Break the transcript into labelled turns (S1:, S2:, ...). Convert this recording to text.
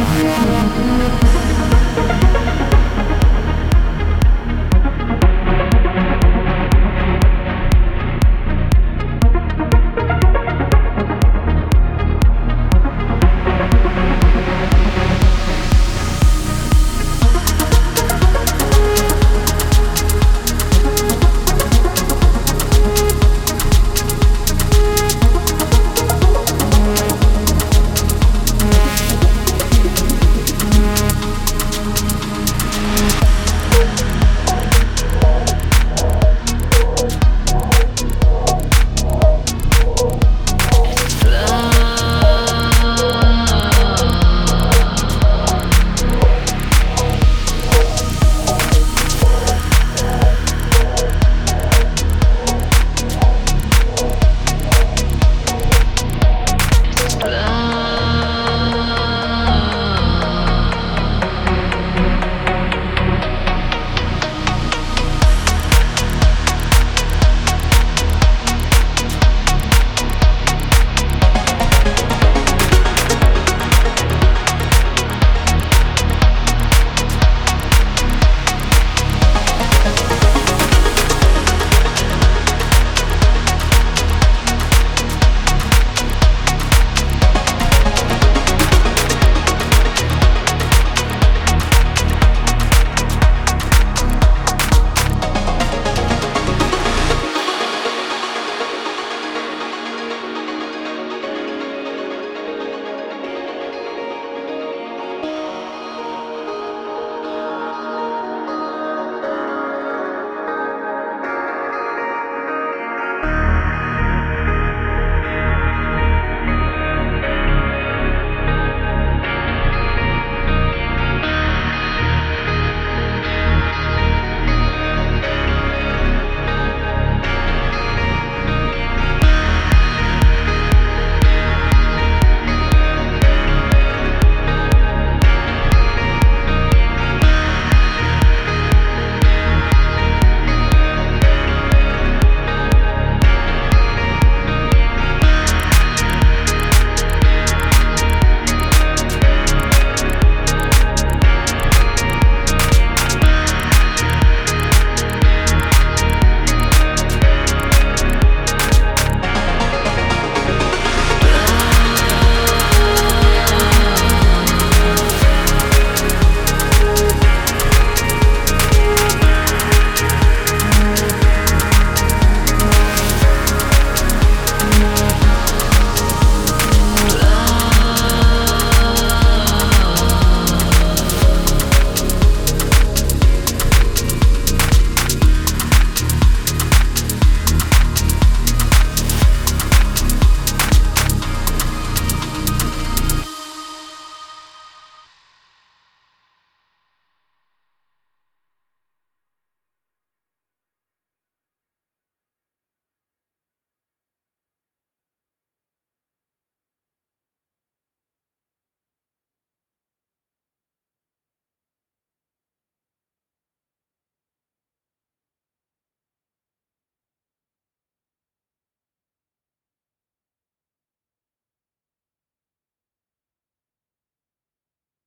S1: Música